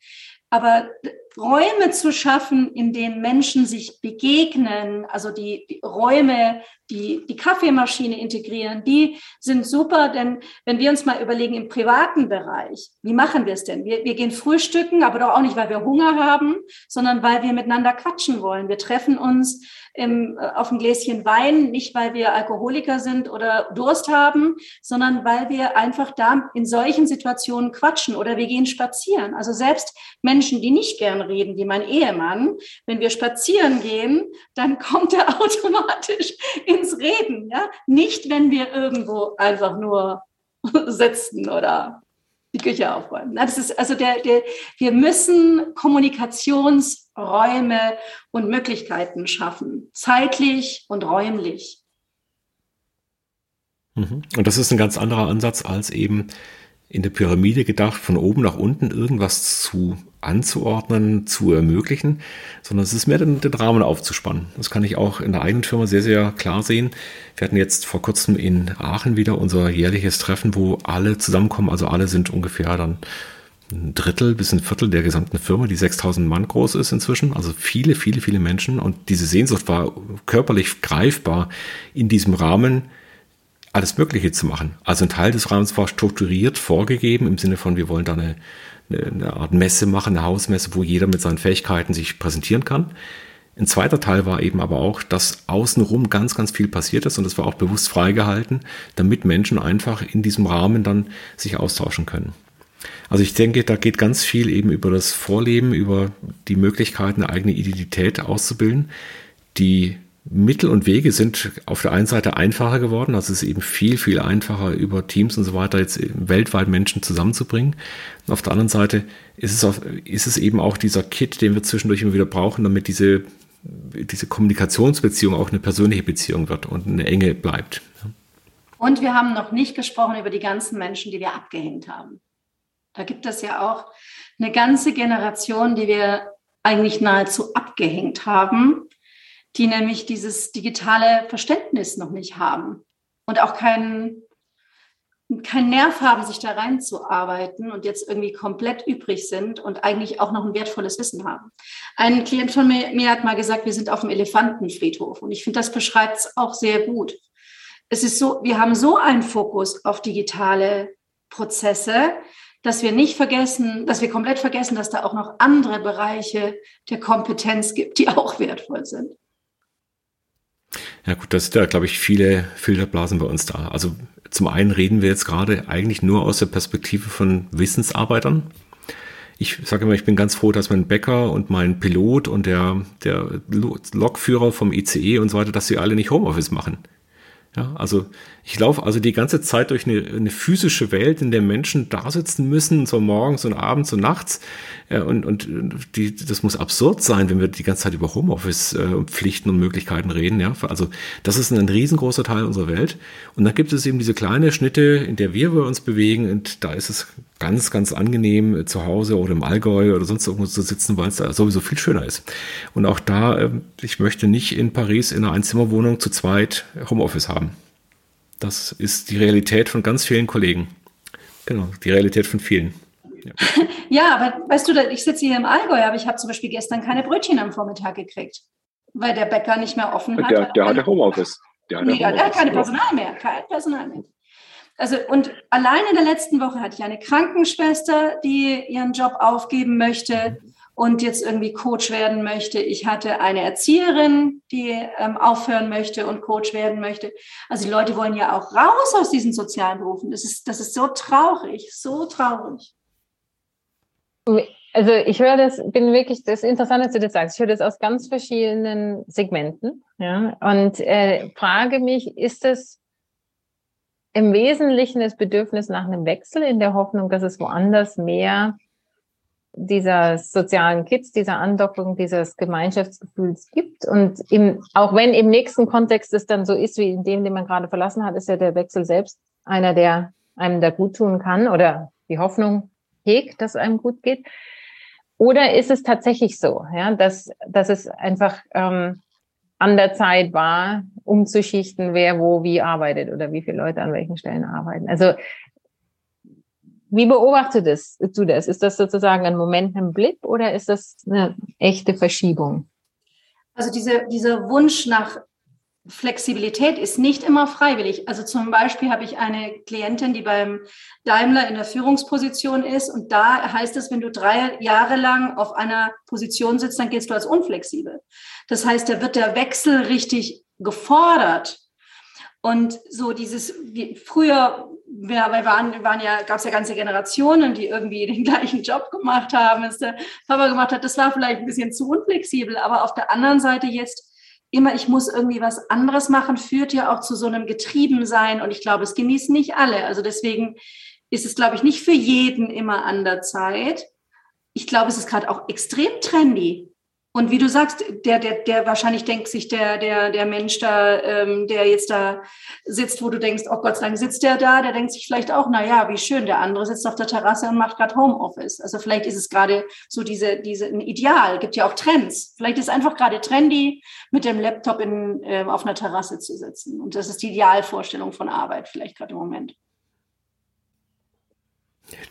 Aber Räume zu schaffen, in denen Menschen sich begegnen, also die, die, Räume, die die Kaffeemaschine integrieren, die sind super, denn wenn wir uns mal überlegen im privaten Bereich, wie machen wir es denn? Wir, wir gehen frühstücken, aber doch auch nicht, weil wir Hunger haben, sondern weil wir miteinander quatschen wollen. Wir treffen uns im, äh, auf ein Gläschen Wein, nicht weil wir Alkoholiker sind oder Durst haben, sondern weil wir einfach da in solchen Situationen quatschen oder wir gehen spazieren. Also selbst Menschen, die nicht gern reden, wie mein Ehemann, wenn wir spazieren gehen, dann kommt er automatisch ins Reden. Ja? Nicht, wenn wir irgendwo einfach nur sitzen oder die Küche aufräumen. Das ist also der, der, wir müssen Kommunikationsräume und Möglichkeiten schaffen, zeitlich und räumlich. Mhm. Und das ist ein ganz anderer Ansatz als eben in der Pyramide gedacht, von oben nach unten irgendwas zu anzuordnen, zu ermöglichen, sondern es ist mehr den, den, Rahmen aufzuspannen. Das kann ich auch in der eigenen Firma sehr, sehr klar sehen. Wir hatten jetzt vor kurzem in Aachen wieder unser jährliches Treffen, wo alle zusammenkommen. Also alle sind ungefähr dann ein Drittel bis ein Viertel der gesamten Firma, die 6000 Mann groß ist inzwischen. Also viele, viele, viele Menschen. Und diese Sehnsucht war körperlich greifbar in diesem Rahmen alles Mögliche zu machen. Also ein Teil des Rahmens war strukturiert vorgegeben im Sinne von, wir wollen da eine, eine Art Messe machen, eine Hausmesse, wo jeder mit seinen Fähigkeiten sich präsentieren kann. Ein zweiter Teil war eben aber auch, dass außenrum ganz, ganz viel passiert ist und das war auch bewusst freigehalten, damit Menschen einfach in diesem Rahmen dann sich austauschen können. Also ich denke, da geht ganz viel eben über das Vorleben, über die Möglichkeit, eine eigene Identität auszubilden. Die Mittel und Wege sind auf der einen Seite einfacher geworden, also es ist eben viel, viel einfacher über Teams und so weiter jetzt weltweit Menschen zusammenzubringen. Und auf der anderen Seite ist es, auch, ist es eben auch dieser Kit, den wir zwischendurch immer wieder brauchen, damit diese, diese Kommunikationsbeziehung auch eine persönliche Beziehung wird und eine enge bleibt. Und wir haben noch nicht gesprochen über die ganzen Menschen, die wir abgehängt haben. Da gibt es ja auch eine ganze Generation, die wir eigentlich nahezu abgehängt haben, die nämlich dieses digitale Verständnis noch nicht haben und auch keinen kein Nerv haben, sich da reinzuarbeiten und jetzt irgendwie komplett übrig sind und eigentlich auch noch ein wertvolles Wissen haben. Ein Klient von mir, mir hat mal gesagt, wir sind auf dem Elefantenfriedhof und ich finde, das beschreibt es auch sehr gut. Es ist so, wir haben so einen Fokus auf digitale Prozesse, dass wir nicht vergessen, dass wir komplett vergessen, dass da auch noch andere Bereiche der Kompetenz gibt, die auch wertvoll sind. Ja gut, das sind ja, glaube ich, viele Filterblasen bei uns da. Also zum einen reden wir jetzt gerade eigentlich nur aus der Perspektive von Wissensarbeitern. Ich sage immer, ich bin ganz froh, dass mein Bäcker und mein Pilot und der, der Lokführer vom ICE und so weiter, dass sie alle nicht Homeoffice machen. Ja, also ich laufe also die ganze Zeit durch eine, eine, physische Welt, in der Menschen da sitzen müssen, so morgens und abends und nachts. Äh, und und die, das muss absurd sein, wenn wir die ganze Zeit über Homeoffice äh, und Möglichkeiten reden. Ja, also das ist ein riesengroßer Teil unserer Welt. Und dann gibt es eben diese kleine Schnitte, in der wir uns bewegen. Und da ist es ganz, ganz angenehm, äh, zu Hause oder im Allgäu oder sonst irgendwo zu sitzen, weil es da sowieso viel schöner ist. Und auch da, ähm, ich möchte nicht in Paris in einer Einzimmerwohnung zu zweit Homeoffice haben. Das ist die Realität von ganz vielen Kollegen. Genau, die Realität von vielen. Ja, ja aber weißt du, ich sitze hier im Allgäu, aber ich habe zum Beispiel gestern keine Brötchen am Vormittag gekriegt, weil der Bäcker nicht mehr offen hat. Der, der hatte Homeoffice. Der, hatte nee, Homeoffice. der hat keine Personal mehr, kein Personal mehr. Also und allein in der letzten Woche hatte ich eine Krankenschwester, die ihren Job aufgeben möchte und jetzt irgendwie Coach werden möchte. Ich hatte eine Erzieherin, die ähm, aufhören möchte und Coach werden möchte. Also die Leute wollen ja auch raus aus diesen sozialen Berufen. Das ist, das ist so traurig, so traurig. Also ich höre das, bin wirklich, das Interessante, dass du das sagst. Ich höre das aus ganz verschiedenen Segmenten. Ja, und äh, frage mich, ist es im Wesentlichen das Bedürfnis nach einem Wechsel in der Hoffnung, dass es woanders mehr dieser sozialen Kids, dieser Andockung, dieses Gemeinschaftsgefühls gibt. Und im, auch wenn im nächsten Kontext es dann so ist, wie in dem, den man gerade verlassen hat, ist ja der Wechsel selbst einer, der einem da gut tun kann oder die Hoffnung hegt, dass einem gut geht. Oder ist es tatsächlich so, ja, dass, dass es einfach ähm, an der Zeit war, umzuschichten, wer wo wie arbeitet oder wie viele Leute an welchen Stellen arbeiten. Also wie beobachtest du das? Ist das sozusagen ein Moment im Blip oder ist das eine echte Verschiebung? Also diese, dieser Wunsch nach Flexibilität ist nicht immer freiwillig. Also zum Beispiel habe ich eine Klientin, die beim Daimler in der Führungsposition ist und da heißt es, wenn du drei Jahre lang auf einer Position sitzt, dann gehst du als unflexibel. Das heißt, da wird der Wechsel richtig gefordert. Und so dieses, wie früher wir waren, waren ja, gab es ja ganze Generationen, die irgendwie den gleichen Job gemacht haben, was der Papa gemacht hat. Das war vielleicht ein bisschen zu unflexibel, aber auf der anderen Seite jetzt immer, ich muss irgendwie was anderes machen, führt ja auch zu so einem Getriebensein. Und ich glaube, es genießen nicht alle. Also deswegen ist es, glaube ich, nicht für jeden immer an der Zeit. Ich glaube, es ist gerade auch extrem trendy. Und wie du sagst, der, der, der wahrscheinlich denkt sich der, der, der Mensch da, ähm, der jetzt da sitzt, wo du denkst, oh Gott sei Dank sitzt der da, der denkt sich vielleicht auch, na ja, wie schön, der andere sitzt auf der Terrasse und macht gerade Homeoffice. Also vielleicht ist es gerade so diese, diese ein Ideal, gibt ja auch Trends. Vielleicht ist es einfach gerade trendy, mit dem Laptop in, äh, auf einer Terrasse zu sitzen. Und das ist die Idealvorstellung von Arbeit, vielleicht gerade im Moment.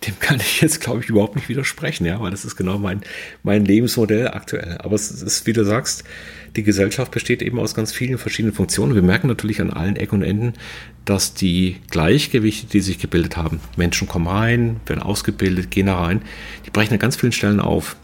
Dem kann ich jetzt, glaube ich, überhaupt nicht widersprechen, ja, weil das ist genau mein, mein Lebensmodell aktuell. Aber es ist, wie du sagst, die Gesellschaft besteht eben aus ganz vielen verschiedenen Funktionen. Wir merken natürlich an allen Ecken und Enden, dass die Gleichgewichte, die sich gebildet haben, Menschen kommen rein, werden ausgebildet, gehen da rein, die brechen an ganz vielen Stellen auf.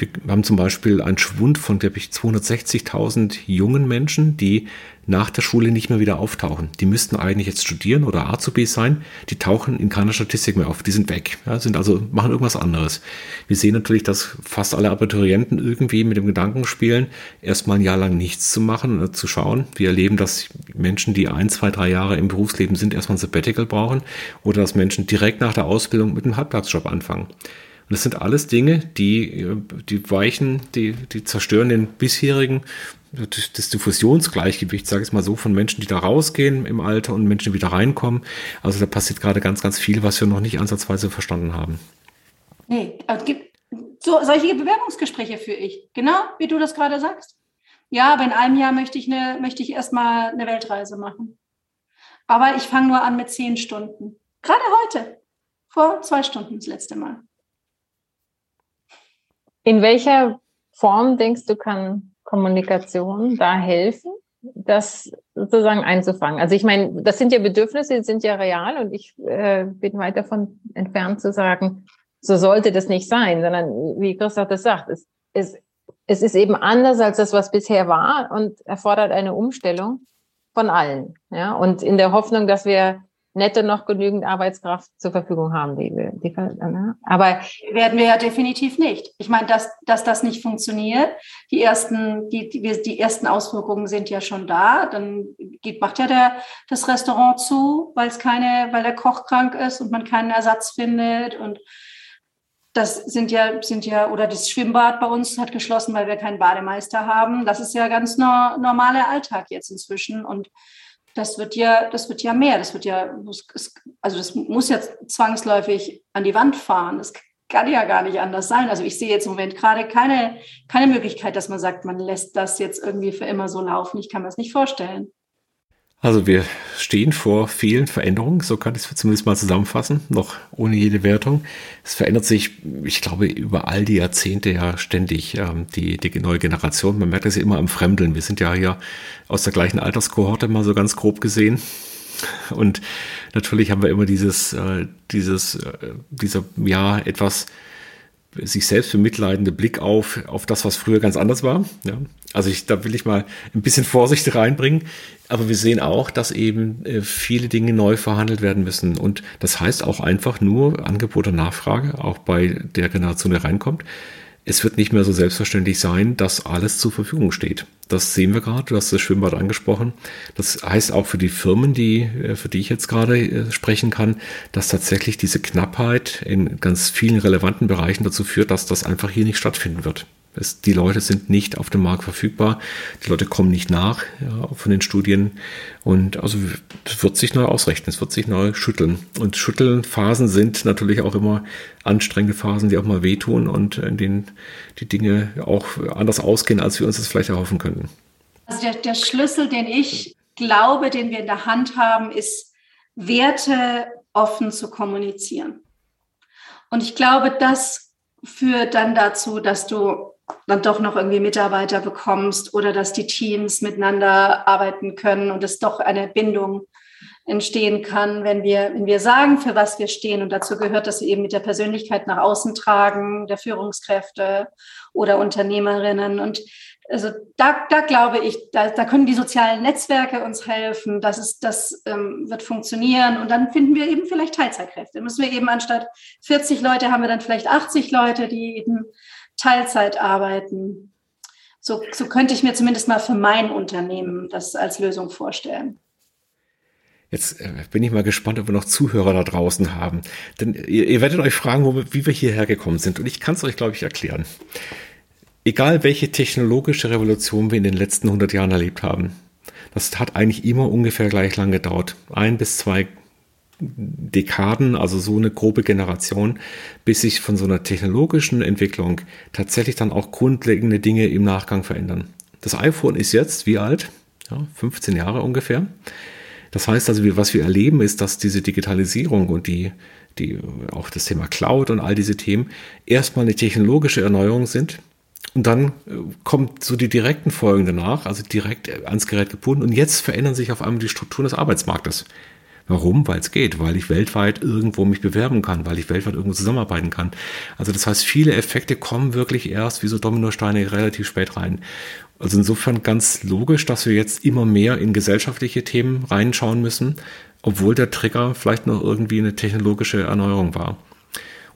Wir haben zum Beispiel einen Schwund von, glaube ich, 260.000 jungen Menschen, die nach der Schule nicht mehr wieder auftauchen. Die müssten eigentlich jetzt studieren oder Azubis sein. Die tauchen in keiner Statistik mehr auf. Die sind weg. Ja, sind also, machen irgendwas anderes. Wir sehen natürlich, dass fast alle Abiturienten irgendwie mit dem Gedanken spielen, erstmal ein Jahr lang nichts zu machen oder zu schauen. Wir erleben, dass Menschen, die ein, zwei, drei Jahre im Berufsleben sind, erstmal ein Sabbatical brauchen oder dass Menschen direkt nach der Ausbildung mit einem Halbtagsjob anfangen. Und das sind alles Dinge, die, die weichen, die, die zerstören den bisherigen, das Diffusionsgleichgewicht, sage ich es mal so, von Menschen, die da rausgehen im Alter und Menschen, die wieder reinkommen. Also da passiert gerade ganz, ganz viel, was wir noch nicht ansatzweise verstanden haben. Nee, also gibt so, solche Bewerbungsgespräche für ich, genau wie du das gerade sagst. Ja, aber in einem Jahr möchte ich, eine, möchte ich erstmal eine Weltreise machen. Aber ich fange nur an mit zehn Stunden. Gerade heute. Vor zwei Stunden das letzte Mal. In welcher Form denkst du, kann Kommunikation da helfen, das sozusagen einzufangen? Also ich meine, das sind ja Bedürfnisse, die sind ja real und ich äh, bin weit davon entfernt zu sagen, so sollte das nicht sein, sondern wie Christoph das sagt, es, es, es ist eben anders als das, was bisher war und erfordert eine Umstellung von allen. Ja? Und in der Hoffnung, dass wir netto noch genügend Arbeitskraft zur Verfügung haben. Die, die, ne? Aber werden wir ja definitiv nicht. Ich meine, dass, dass das nicht funktioniert. Die ersten, die, die, die ersten Auswirkungen sind ja schon da. Dann geht, macht ja der, das Restaurant zu, weil es keine, weil der Koch krank ist und man keinen Ersatz findet und das sind ja, sind ja, oder das Schwimmbad bei uns hat geschlossen, weil wir keinen Bademeister haben. Das ist ja ganz no, normaler Alltag jetzt inzwischen. Und das wird ja, das wird ja mehr. Das wird ja, also das muss ja zwangsläufig an die Wand fahren. Das kann ja gar nicht anders sein. Also ich sehe jetzt im Moment gerade keine, keine Möglichkeit, dass man sagt, man lässt das jetzt irgendwie für immer so laufen. Ich kann mir das nicht vorstellen. Also wir stehen vor vielen Veränderungen, so kann ich es zumindest mal zusammenfassen, noch ohne jede Wertung. Es verändert sich, ich glaube, über all die Jahrzehnte ja ständig ähm, die, die neue Generation. Man merkt das ja immer am Fremdeln. Wir sind ja hier aus der gleichen Alterskohorte mal so ganz grob gesehen. Und natürlich haben wir immer dieses, äh, dieses, äh, dieser, ja, etwas sich selbst bemitleidende Blick auf, auf das, was früher ganz anders war. Ja. Also ich, da will ich mal ein bisschen Vorsicht reinbringen. Aber wir sehen auch, dass eben äh, viele Dinge neu verhandelt werden müssen. Und das heißt auch einfach nur Angebot und Nachfrage, auch bei der Generation, die reinkommt es wird nicht mehr so selbstverständlich sein, dass alles zur Verfügung steht. Das sehen wir gerade, du hast das Schwimmbad angesprochen. Das heißt auch für die Firmen, die, äh, für die ich jetzt gerade äh, sprechen kann, dass tatsächlich diese Knappheit in ganz vielen relevanten Bereichen dazu führt, dass das einfach hier nicht stattfinden wird. Es, die Leute sind nicht auf dem Markt verfügbar, die Leute kommen nicht nach ja, von den Studien und also es wird sich neu ausrechnen, es wird sich neu schütteln. Und Schüttelphasen sind natürlich auch immer anstrengende Phasen, die auch mal wehtun und in denen die Dinge auch anders ausgehen, als wir uns das vielleicht erhoffen könnten. Also der, der Schlüssel, den ich glaube, den wir in der Hand haben, ist Werte offen zu kommunizieren. Und ich glaube, das führt dann dazu, dass du dann doch noch irgendwie Mitarbeiter bekommst oder dass die Teams miteinander arbeiten können und es doch eine Bindung entstehen kann, wenn wir, wenn wir sagen, für was wir stehen. Und dazu gehört, dass wir eben mit der Persönlichkeit nach außen tragen, der Führungskräfte oder Unternehmerinnen. Und also da, da glaube ich, da, da können die sozialen Netzwerke uns helfen. Das, ist, das ähm, wird funktionieren. Und dann finden wir eben vielleicht Teilzeitkräfte. Müssen wir eben anstatt 40 Leute haben wir dann vielleicht 80 Leute, die eben Teilzeit arbeiten. So, so könnte ich mir zumindest mal für mein Unternehmen das als Lösung vorstellen. Jetzt äh, bin ich mal gespannt, ob wir noch Zuhörer da draußen haben. Denn ihr, ihr werdet euch fragen, wo, wie wir hierher gekommen sind. Und ich kann es euch, glaube ich, erklären. Egal welche technologische Revolution wir in den letzten 100 Jahren erlebt haben, das hat eigentlich immer ungefähr gleich lang gedauert. Ein bis zwei Dekaden, also so eine grobe Generation, bis sich von so einer technologischen Entwicklung tatsächlich dann auch grundlegende Dinge im Nachgang verändern. Das iPhone ist jetzt wie alt? Ja, 15 Jahre ungefähr. Das heißt also, was wir erleben, ist, dass diese Digitalisierung und die, die, auch das Thema Cloud und all diese Themen erstmal eine technologische Erneuerung sind. Und dann äh, kommt so die direkten Folgen danach, also direkt ans Gerät gebunden. Und jetzt verändern sich auf einmal die Strukturen des Arbeitsmarktes. Warum? Weil es geht, weil ich weltweit irgendwo mich bewerben kann, weil ich weltweit irgendwo zusammenarbeiten kann. Also das heißt, viele Effekte kommen wirklich erst wie so Dominosteine relativ spät rein. Also insofern ganz logisch, dass wir jetzt immer mehr in gesellschaftliche Themen reinschauen müssen, obwohl der Trigger vielleicht noch irgendwie eine technologische Erneuerung war.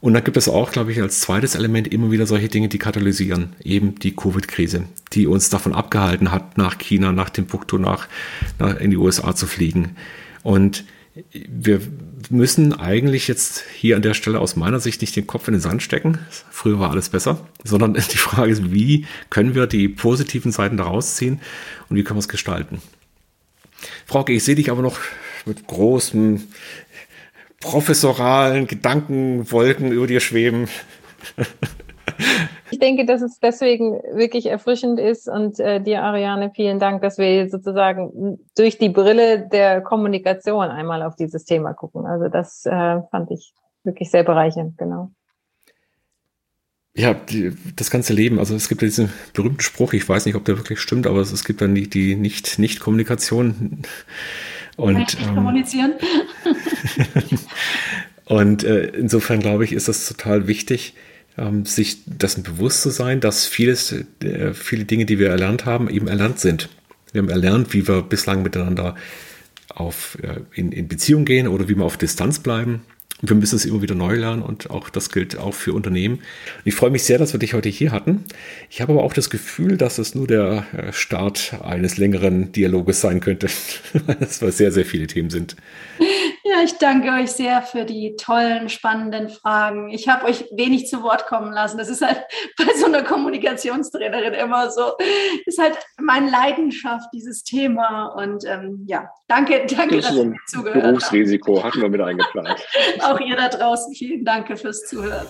Und dann gibt es auch, glaube ich, als zweites Element immer wieder solche Dinge, die katalysieren. Eben die Covid-Krise, die uns davon abgehalten hat, nach China, nach Timbuktu, nach, nach in die USA zu fliegen. Und wir müssen eigentlich jetzt hier an der Stelle aus meiner Sicht nicht den Kopf in den Sand stecken. Früher war alles besser, sondern die Frage ist, wie können wir die positiven Seiten daraus ziehen und wie können wir es gestalten? Frauke, ich sehe dich aber noch mit großem professoralen Gedankenwolken über dir schweben. Ich denke, dass es deswegen wirklich erfrischend ist und äh, dir, Ariane, vielen Dank, dass wir sozusagen durch die Brille der Kommunikation einmal auf dieses Thema gucken. Also das äh, fand ich wirklich sehr bereichernd, genau. Ja, die, das ganze Leben, also es gibt ja diesen berühmten Spruch, ich weiß nicht, ob der wirklich stimmt, aber es, es gibt dann die, die Nicht-Nicht-Kommunikation. Und, nicht ähm, kommunizieren. und äh, insofern glaube ich, ist das total wichtig, sich dessen bewusst zu sein, dass vieles, äh, viele Dinge, die wir erlernt haben, eben erlernt sind. Wir haben erlernt, wie wir bislang miteinander auf, äh, in, in Beziehung gehen oder wie wir auf Distanz bleiben wir müssen es immer wieder neu lernen und auch das gilt auch für Unternehmen. Ich freue mich sehr, dass wir dich heute hier hatten. Ich habe aber auch das Gefühl, dass es nur der äh, Start eines längeren Dialoges sein könnte, weil es sehr, sehr viele Themen sind. Ja, ich danke euch sehr für die tollen, spannenden Fragen. Ich habe euch wenig zu Wort kommen lassen. Das ist halt bei so einer Kommunikationstrainerin immer so. Ist halt meine Leidenschaft, dieses Thema. Und ähm, ja, danke, danke, das dass ihr zugehört habt. Berufsrisiko hatten wir mit eingeplant. Auch ihr da draußen, vielen Dank fürs Zuhören.